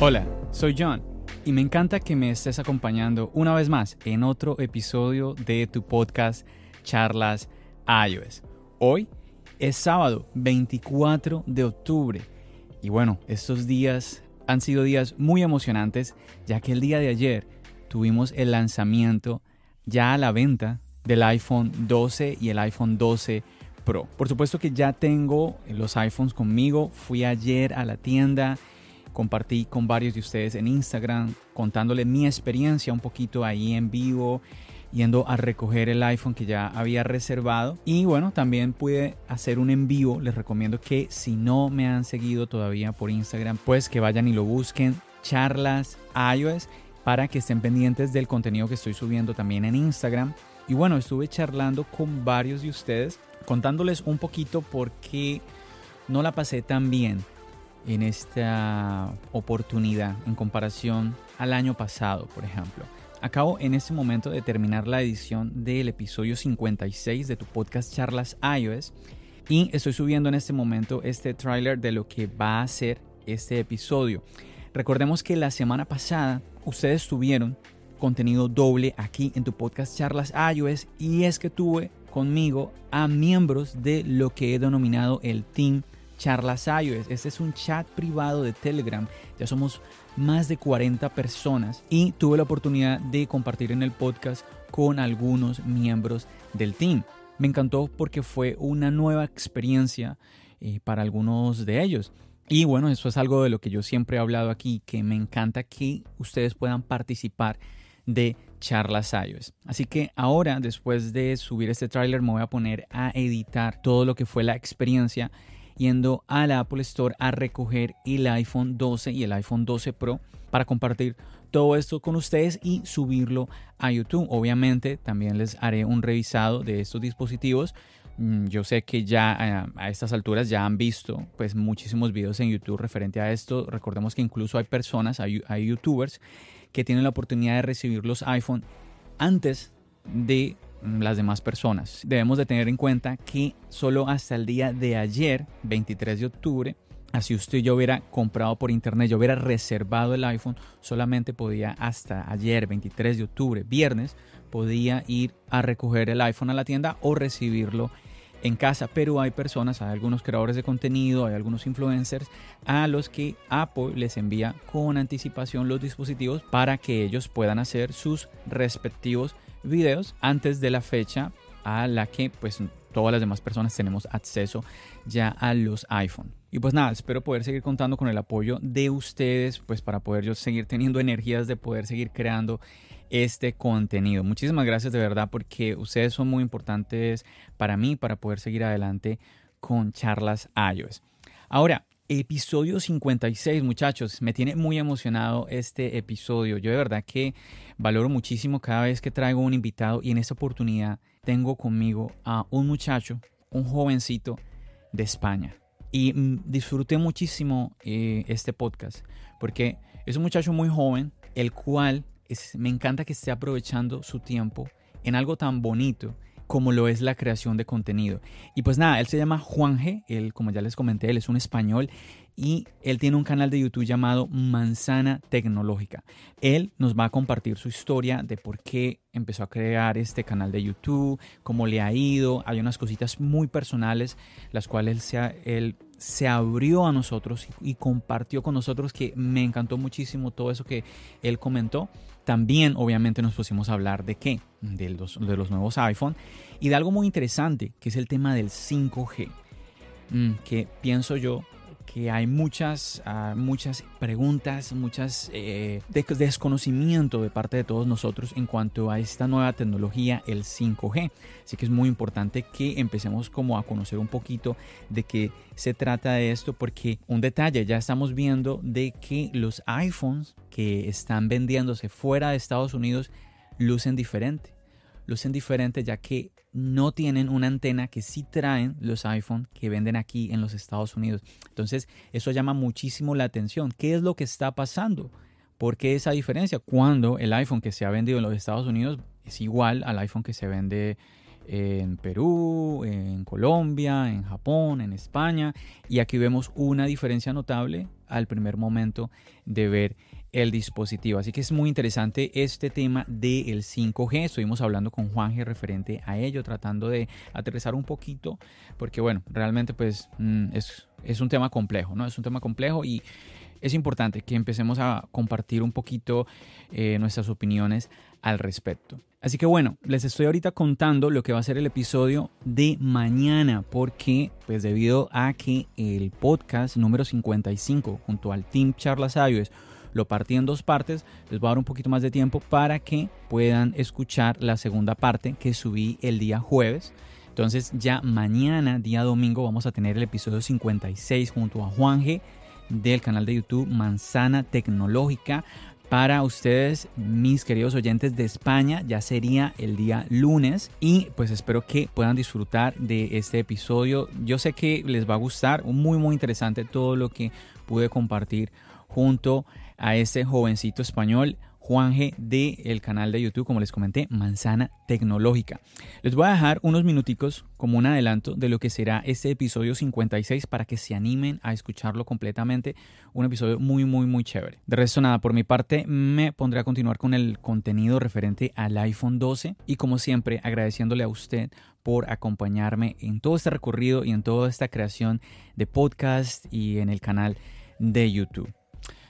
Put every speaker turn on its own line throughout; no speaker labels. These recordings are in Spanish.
Hola, soy John y me encanta que me estés acompañando una vez más en otro episodio de tu podcast Charlas iOS. Hoy es sábado 24 de octubre y bueno, estos días han sido días muy emocionantes ya que el día de ayer tuvimos el lanzamiento ya a la venta del iPhone 12 y el iPhone 12 Pro. Por supuesto que ya tengo los iPhones conmigo, fui ayer a la tienda compartí con varios de ustedes en Instagram contándole mi experiencia un poquito ahí en vivo yendo a recoger el iPhone que ya había reservado. Y bueno también pude hacer un en vivo. Les recomiendo que si no me han seguido todavía por Instagram pues que vayan y lo busquen. Charlas iOS para que estén pendientes del contenido que estoy subiendo también en Instagram. Y bueno estuve charlando con varios de ustedes contándoles un poquito por qué no la pasé tan bien en esta oportunidad en comparación al año pasado, por ejemplo. Acabo en este momento de terminar la edición del episodio 56 de tu podcast Charlas iOS y estoy subiendo en este momento este tráiler de lo que va a ser este episodio. Recordemos que la semana pasada ustedes tuvieron contenido doble aquí en tu podcast Charlas iOS y es que tuve conmigo a miembros de lo que he denominado el Team Charlas iOS. Este es un chat privado de Telegram. Ya somos más de 40 personas y tuve la oportunidad de compartir en el podcast con algunos miembros del team. Me encantó porque fue una nueva experiencia eh, para algunos de ellos. Y bueno, eso es algo de lo que yo siempre he hablado aquí, que me encanta que ustedes puedan participar de charlas iOS. Así que ahora, después de subir este tráiler, me voy a poner a editar todo lo que fue la experiencia yendo a la Apple Store a recoger el iPhone 12 y el iPhone 12 Pro para compartir todo esto con ustedes y subirlo a YouTube. Obviamente también les haré un revisado de estos dispositivos. Mm, yo sé que ya eh, a estas alturas ya han visto pues muchísimos videos en YouTube referente a esto. Recordemos que incluso hay personas, hay, hay youtubers que tienen la oportunidad de recibir los iPhone antes de las demás personas. Debemos de tener en cuenta que solo hasta el día de ayer, 23 de octubre, así usted yo hubiera comprado por internet, yo hubiera reservado el iPhone, solamente podía hasta ayer, 23 de octubre, viernes, podía ir a recoger el iPhone a la tienda o recibirlo en casa, pero hay personas, hay algunos creadores de contenido, hay algunos influencers a los que Apple les envía con anticipación los dispositivos para que ellos puedan hacer sus respectivos videos antes de la fecha a la que pues todas las demás personas tenemos acceso ya a los iPhone. Y pues nada, espero poder seguir contando con el apoyo de ustedes pues para poder yo seguir teniendo energías de poder seguir creando este contenido. Muchísimas gracias de verdad porque ustedes son muy importantes para mí para poder seguir adelante con charlas iOS. Ahora, Episodio 56, muchachos. Me tiene muy emocionado este episodio. Yo de verdad que valoro muchísimo cada vez que traigo un invitado y en esta oportunidad tengo conmigo a un muchacho, un jovencito de España. Y mm, disfruté muchísimo eh, este podcast porque es un muchacho muy joven, el cual me encanta que esté aprovechando su tiempo en algo tan bonito como lo es la creación de contenido. Y pues nada, él se llama Juan G, él como ya les comenté, él es un español y él tiene un canal de YouTube llamado Manzana Tecnológica. Él nos va a compartir su historia de por qué empezó a crear este canal de YouTube, cómo le ha ido. Hay unas cositas muy personales, las cuales él él se abrió a nosotros y, compartió con nosotros que me encantó muchísimo todo eso que él comentó. También obviamente nos pusimos a hablar de qué, de los, de los nuevos iPhone y de algo muy interesante que es el tema del 5G, mm, que pienso yo que hay muchas, ah, muchas preguntas, muchas eh, desconocimiento de parte de todos nosotros en cuanto a esta nueva tecnología, el 5G. Así que es muy importante que empecemos como a conocer un poquito de qué se trata de esto, porque un detalle, ya estamos viendo de que los iPhones que están vendiéndose fuera de Estados Unidos lucen diferente. Lucen diferente ya que no tienen una antena que sí traen los iPhone que venden aquí en los Estados Unidos. Entonces, eso llama muchísimo la atención. ¿Qué es lo que está pasando? ¿Por qué esa diferencia? Cuando el iPhone que se ha vendido en los Estados Unidos es igual al iPhone que se vende en Perú, en Colombia, en Japón, en España. Y aquí vemos una diferencia notable al primer momento de ver el dispositivo. Así que es muy interesante este tema del 5G. Estuvimos hablando con Juan G referente a ello, tratando de aterrizar un poquito, porque bueno, realmente pues mm, es, es un tema complejo, ¿no? Es un tema complejo y es importante que empecemos a compartir un poquito eh, nuestras opiniones al respecto. Así que bueno, les estoy ahorita contando lo que va a ser el episodio de mañana, porque pues debido a que el podcast número 55 junto al Team Charlas iOS lo partí en dos partes, les voy a dar un poquito más de tiempo para que puedan escuchar la segunda parte que subí el día jueves. Entonces ya mañana, día domingo, vamos a tener el episodio 56 junto a Juan G del canal de YouTube Manzana Tecnológica. Para ustedes, mis queridos oyentes de España, ya sería el día lunes y pues espero que puedan disfrutar de este episodio. Yo sé que les va a gustar, muy muy interesante todo lo que pude compartir junto a este jovencito español Juan G del canal de YouTube, como les comenté, Manzana Tecnológica. Les voy a dejar unos minuticos como un adelanto de lo que será este episodio 56 para que se animen a escucharlo completamente. Un episodio muy, muy, muy chévere. De resto, nada, por mi parte me pondré a continuar con el contenido referente al iPhone 12 y como siempre agradeciéndole a usted por acompañarme en todo este recorrido y en toda esta creación de podcast y en el canal de YouTube.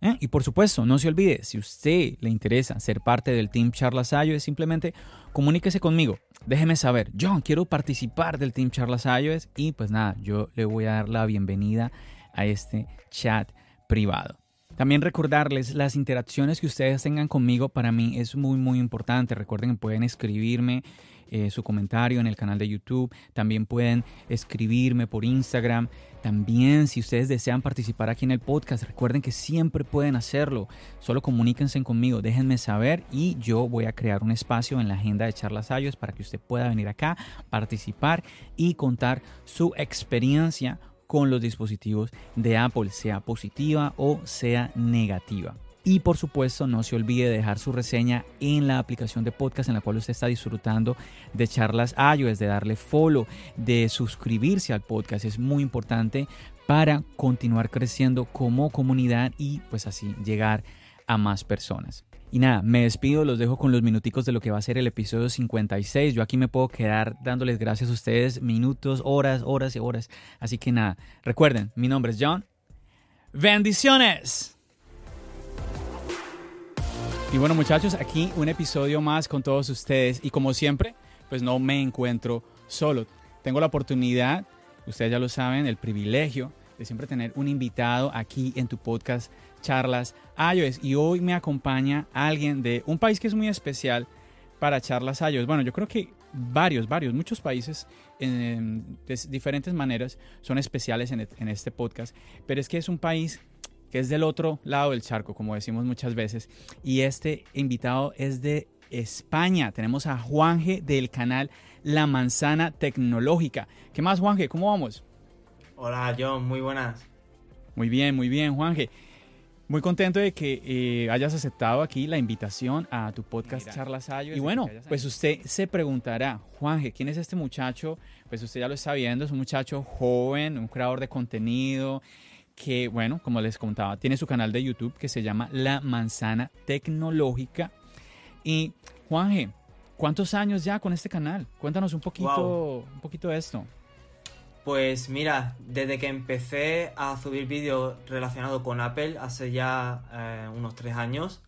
¿Eh? Y por supuesto, no se olvide, si usted le interesa ser parte del Team Charlas iOS, simplemente comuníquese conmigo. Déjeme saber, John, quiero participar del Team Charlas iOS y pues nada, yo le voy a dar la bienvenida a este chat privado. También recordarles las interacciones que ustedes tengan conmigo para mí es muy muy importante. Recuerden que pueden escribirme eh, su comentario en el canal de YouTube. También pueden escribirme por Instagram. También si ustedes desean participar aquí en el podcast, recuerden que siempre pueden hacerlo. Solo comuníquense conmigo, déjenme saber y yo voy a crear un espacio en la agenda de charlas iOS para que usted pueda venir acá, participar y contar su experiencia con los dispositivos de Apple, sea positiva o sea negativa. Y por supuesto, no se olvide de dejar su reseña en la aplicación de podcast en la cual usted está disfrutando de charlas iOS, de darle follow, de suscribirse al podcast. Es muy importante para continuar creciendo como comunidad y pues así llegar a más personas. Y nada, me despido, los dejo con los minuticos de lo que va a ser el episodio 56. Yo aquí me puedo quedar dándoles gracias a ustedes minutos, horas, horas y horas. Así que nada, recuerden, mi nombre es John. Bendiciones. Y bueno muchachos, aquí un episodio más con todos ustedes y como siempre, pues no me encuentro solo. Tengo la oportunidad, ustedes ya lo saben, el privilegio de siempre tener un invitado aquí en tu podcast Charlas iOS y hoy me acompaña alguien de un país que es muy especial para Charlas iOS. Bueno, yo creo que varios, varios, muchos países en, de diferentes maneras son especiales en, en este podcast, pero es que es un país que es del otro lado del charco, como decimos muchas veces. Y este invitado es de España. Tenemos a Juanje del canal La Manzana Tecnológica. ¿Qué más, Juanje? ¿Cómo vamos?
Hola, John. Muy buenas.
Muy bien, muy bien, Juanje. Muy contento de que eh, hayas aceptado aquí la invitación a tu podcast Charlas Ayo. Y bueno, pues usted se preguntará, Juanje, ¿quién es este muchacho? Pues usted ya lo está viendo, es un muchacho joven, un creador de contenido, que, bueno, como les contaba, tiene su canal de YouTube que se llama La Manzana Tecnológica. Y Juanje, ¿cuántos años ya con este canal? Cuéntanos un poquito, un poquito de esto.
Pues mira, desde que empecé a subir vídeos relacionados con Apple hace ya eh, unos tres años,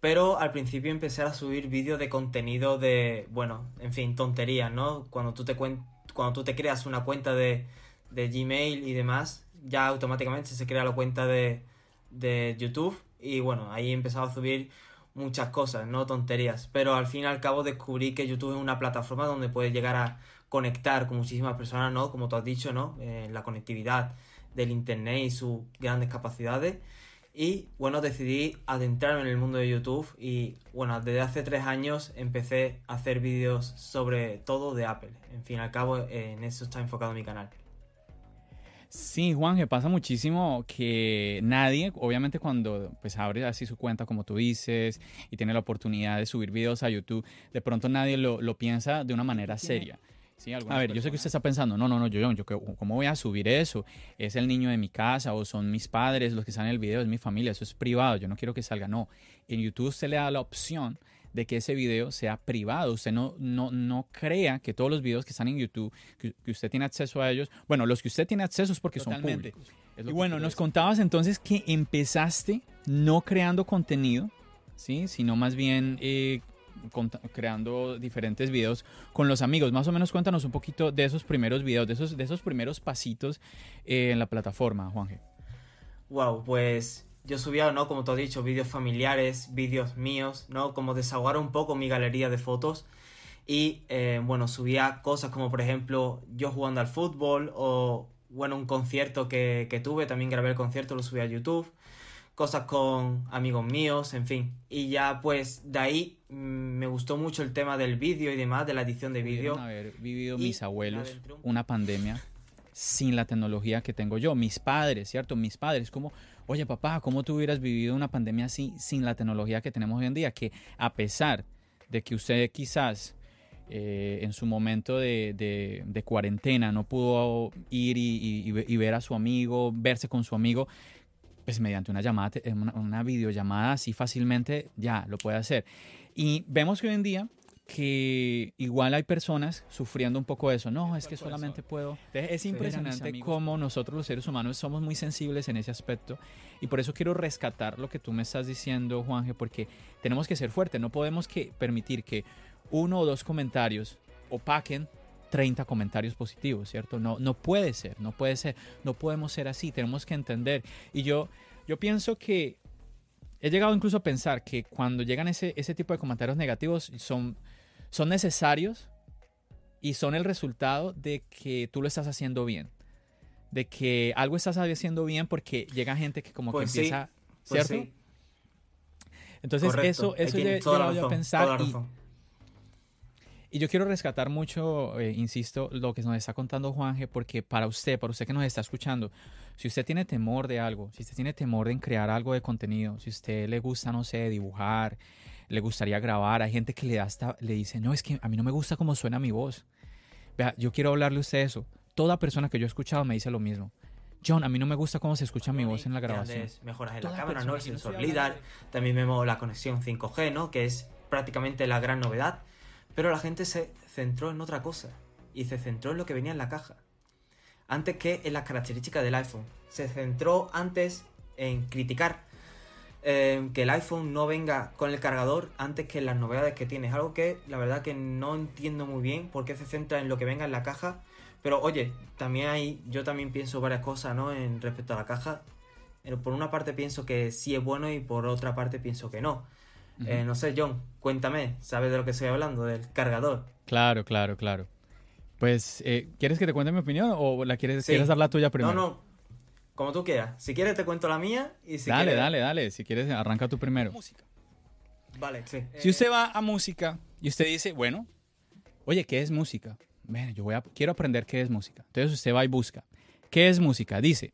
pero al principio empecé a subir vídeos de contenido de, bueno, en fin, tonterías, ¿no? Cuando tú te, cuando tú te creas una cuenta de, de Gmail y demás, ya automáticamente se crea la cuenta de, de YouTube y bueno, ahí he empezado a subir muchas cosas, no tonterías, pero al fin y al cabo descubrí que YouTube es una plataforma donde puedes llegar a conectar con muchísimas personas, ¿no? Como tú has dicho, ¿no? Eh, la conectividad del Internet y sus grandes capacidades. Y bueno, decidí adentrarme en el mundo de YouTube y bueno, desde hace tres años empecé a hacer vídeos sobre todo de Apple. En fin, al cabo, en eso está enfocado mi canal.
Sí, Juan, que pasa muchísimo que nadie, obviamente cuando pues abre así su cuenta como tú dices y tiene la oportunidad de subir videos a YouTube, de pronto nadie lo, lo piensa de una manera seria. Sí, a ver, yo sé que usted está pensando, no, no, no, yo, yo, ¿cómo voy a subir eso? Es el niño de mi casa o son mis padres los que están en el video, es mi familia, eso es privado, yo no quiero que salga. No, en YouTube usted le da la opción de que ese video sea privado. Usted no, no, no crea que todos los videos que están en YouTube, que, usted tiene acceso a ellos, bueno, los que usted tiene acceso es porque son públicos. Y bueno, nos contabas entonces que empezaste no creando contenido, ¿sí? sino más bien eh, creando diferentes videos con los amigos. Más o menos cuéntanos un poquito de esos primeros videos, de esos, de esos primeros pasitos eh, en la plataforma, Juanje.
Wow, pues yo subía, ¿no? Como te he dicho, vídeos familiares, vídeos míos, ¿no? Como desahogar un poco mi galería de fotos. Y eh, bueno, subía cosas como por ejemplo yo jugando al fútbol o bueno, un concierto que, que tuve, también grabé el concierto, lo subí a YouTube cosas con amigos míos, en fin. Y ya pues de ahí mm, me gustó mucho el tema del vídeo y demás, de la edición de vídeo.
haber vivido mis abuelos una pandemia sin la tecnología que tengo yo, mis padres, ¿cierto? Mis padres, como, oye papá, ¿cómo tú hubieras vivido una pandemia así sin la tecnología que tenemos hoy en día? Que a pesar de que usted quizás eh, en su momento de, cuarentena no pudo ir y, ver a su amigo, verse con su amigo, pues mediante una llamada, eh, una, videollamada así fácilmente ya lo puede hacer. Y vemos que hoy en día que igual hay personas sufriendo un poco eso. No, es que solamente puedo. Es impresionante cómo nosotros los seres humanos somos muy sensibles en ese aspecto. Y por eso quiero rescatar lo que tú me estás diciendo, Juanje, porque tenemos que ser fuertes. No podemos que permitir que uno o dos comentarios opaquen 30 comentarios positivos, ¿cierto? No, no puede ser, no puede ser, no podemos ser así, tenemos que entender. Y yo, yo pienso que he llegado incluso a pensar que cuando llegan ese, ese tipo de comentarios negativos son, son necesarios y son el resultado de que tú lo estás haciendo bien. De que algo estás haciendo bien porque llega gente que como que pues empieza, pues ¿cierto? Entonces eso, eso yo, a pensar y, y yo quiero rescatar mucho, eh, insisto, lo que nos está contando Juanje, porque para usted, para usted que nos está escuchando, si usted tiene temor de algo, si usted tiene temor en crear algo de contenido, si usted le gusta, no sé, dibujar, le gustaría grabar, hay gente que le, da hasta, le dice, no, es que a mí no me gusta cómo suena mi voz. Vea, yo quiero hablarle a usted eso. Toda persona que yo he escuchado me dice lo mismo. John, a mí no me gusta cómo se escucha mi voz en la grabación.
Mejoras en la cámara, ¿no? El sensor LIDAR. También vemos la conexión 5G, ¿no? Que es prácticamente la gran novedad. Pero la gente se centró en otra cosa y se centró en lo que venía en la caja. Antes que en las características del iPhone. Se centró antes en criticar eh, que el iPhone no venga con el cargador antes que las novedades que tiene. Es algo que la verdad que no entiendo muy bien por qué se centra en lo que venga en la caja. Pero oye, también hay, yo también pienso varias cosas, ¿no? En respecto a la caja. Pero por una parte pienso que sí es bueno y por otra parte pienso que no. Eh, no sé, John, cuéntame, ¿sabes de lo que estoy hablando? Del cargador.
Claro, claro, claro. Pues, eh, ¿quieres que te cuente mi opinión o la quieres, quieres dar la tuya primero?
No, no, como tú quieras. Si quieres te cuento la mía y si
Dale, dale, dale. Si quieres, arranca tú primero. Música.
Vale, sí.
Si usted va a música y usted dice, bueno, oye, ¿qué es música? Bueno, yo voy a, quiero aprender qué es música. Entonces usted va y busca. ¿Qué es música? Dice,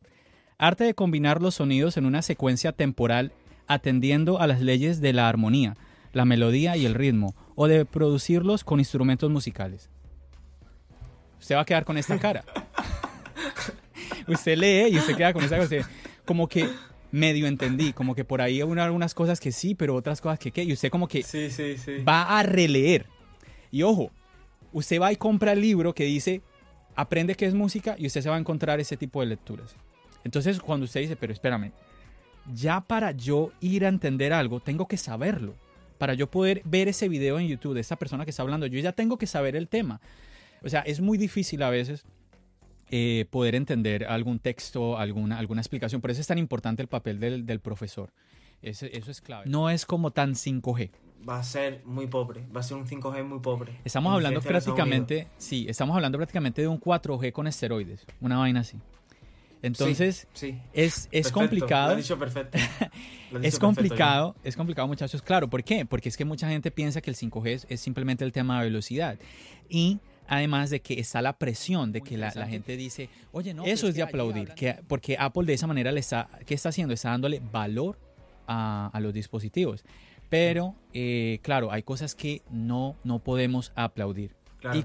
arte de combinar los sonidos en una secuencia temporal atendiendo a las leyes de la armonía, la melodía y el ritmo, o de producirlos con instrumentos musicales. Usted va a quedar con esta cara. usted lee y usted queda con esa cosa. Como que medio entendí, como que por ahí hay algunas cosas que sí, pero otras cosas que qué. Y usted como que va a releer. Y ojo, usted va y compra el libro que dice, aprende qué es música y usted se va a encontrar ese tipo de lecturas. Entonces cuando usted dice, pero espérame, ya para yo ir a entender algo, tengo que saberlo. Para yo poder ver ese video en YouTube de esa persona que está hablando, yo ya tengo que saber el tema. O sea, es muy difícil a veces eh, poder entender algún texto, alguna, alguna explicación. Por eso es tan importante el papel del, del profesor. Eso, eso es clave. No es como tan 5G
va a ser muy pobre, va a ser un 5G muy pobre.
Estamos hablando prácticamente, sí, estamos hablando prácticamente de un 4G con esteroides, una vaina así. Entonces,
sí,
es, es complicado.
Lo dicho perfecto.
es complicado, es complicado, muchachos. Claro, ¿por qué? Porque es que mucha gente piensa que el 5G es, simplemente el tema de velocidad. Y además de que está la presión de que la, gente dice, oye, no, eso es de aplaudir, que, porque Apple de esa manera le está, ¿qué está haciendo? Está dándole valor a, a los dispositivos. Pero, eh, claro, hay cosas que no, no podemos aplaudir. Y,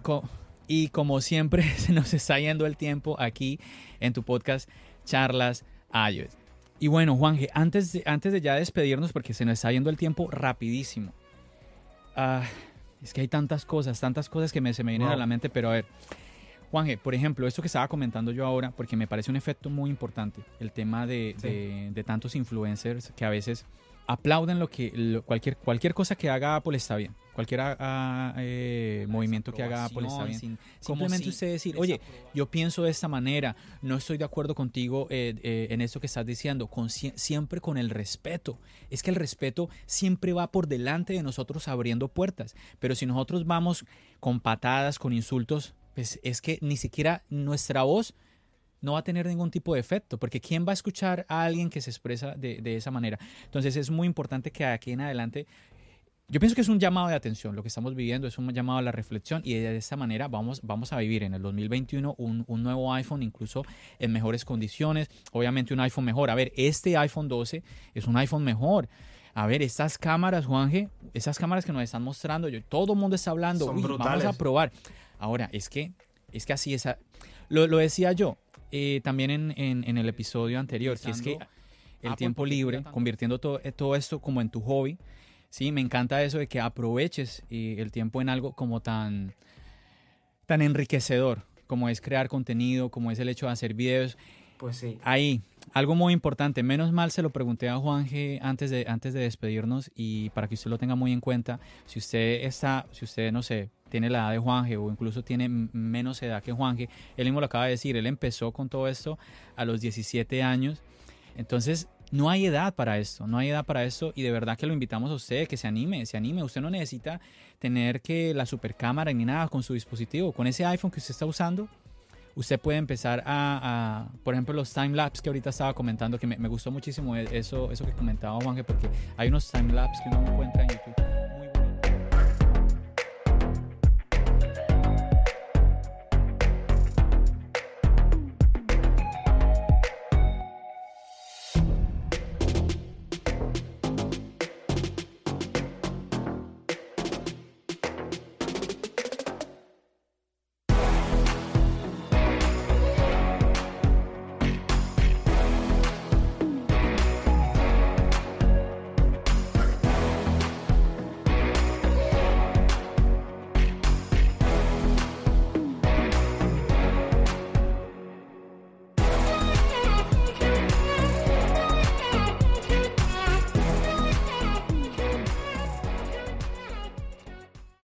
y como siempre, se nos está yendo el tiempo aquí en tu podcast Charlas iOS. Y bueno, Juanje, antes de, antes de ya despedirnos, porque se nos está yendo el tiempo rapidísimo. Ah, es que hay tantas cosas, tantas cosas que me, se me vienen a la mente, pero a ver. Juanje, por ejemplo, esto que estaba comentando yo ahora, porque me parece un efecto muy importante, el tema de, de, de tantos influencers que a veces aplauden lo que cualquier cualquier cosa que haga Apple está bien cualquier ah, eh, movimiento que haga está bien simplemente usted decir oye yo pienso de esta manera no estoy de acuerdo contigo eh, eh, en esto que estás diciendo con, siempre con el respeto. Es que el respeto siempre va por delante de nosotros abriendo puertas pero si nosotros vamos con patadas con insultos pues es que ni siquiera nuestra voz no va a tener ningún tipo de efecto, porque ¿quién va a escuchar a alguien que se expresa de, esa manera? Entonces es muy importante que aquí en adelante, yo pienso que es un llamado de atención, lo que estamos viviendo es un llamado a la reflexión y de esta manera vamos, vamos a vivir en el 2021 un, un nuevo iPhone incluso en mejores condiciones, obviamente un iPhone mejor. A ver, este iPhone 12 es un iPhone mejor. A ver, estas cámaras, Juanje, esas cámaras que nos están mostrando, yo, todo el mundo está hablando, vamos a probar. Ahora, es que, es que así es, lo, lo decía yo, eh, también en, en, el episodio anterior, que es que el tiempo libre, convirtiendo todo, eh, todo esto como en tu hobby, sí, me encanta eso de que aproveches eh, el tiempo en algo como tan, tan enriquecedor, como es crear contenido, como es el hecho de hacer videos.
Pues sí.
Ahí, algo muy importante. Menos mal se lo pregunté a Juan G antes de, antes de despedirnos y para que usted lo tenga muy en cuenta. Si usted está, si usted, no sé, tiene la edad de Juanje o incluso tiene menos edad que Juanje, él mismo lo acaba de decir, él empezó con todo esto a los 17 años. Entonces, no hay edad para esto, no hay edad para esto y de verdad que lo invitamos a usted, que se anime, se anime. Usted no necesita tener que la super cámara ni nada con su dispositivo. Con ese iPhone que usted está usando, usted puede empezar a, por ejemplo, los time lapse que ahorita estaba comentando, que me, gustó muchísimo eso, eso que comentaba Juanje, porque hay unos time lapse que uno encuentra en YouTube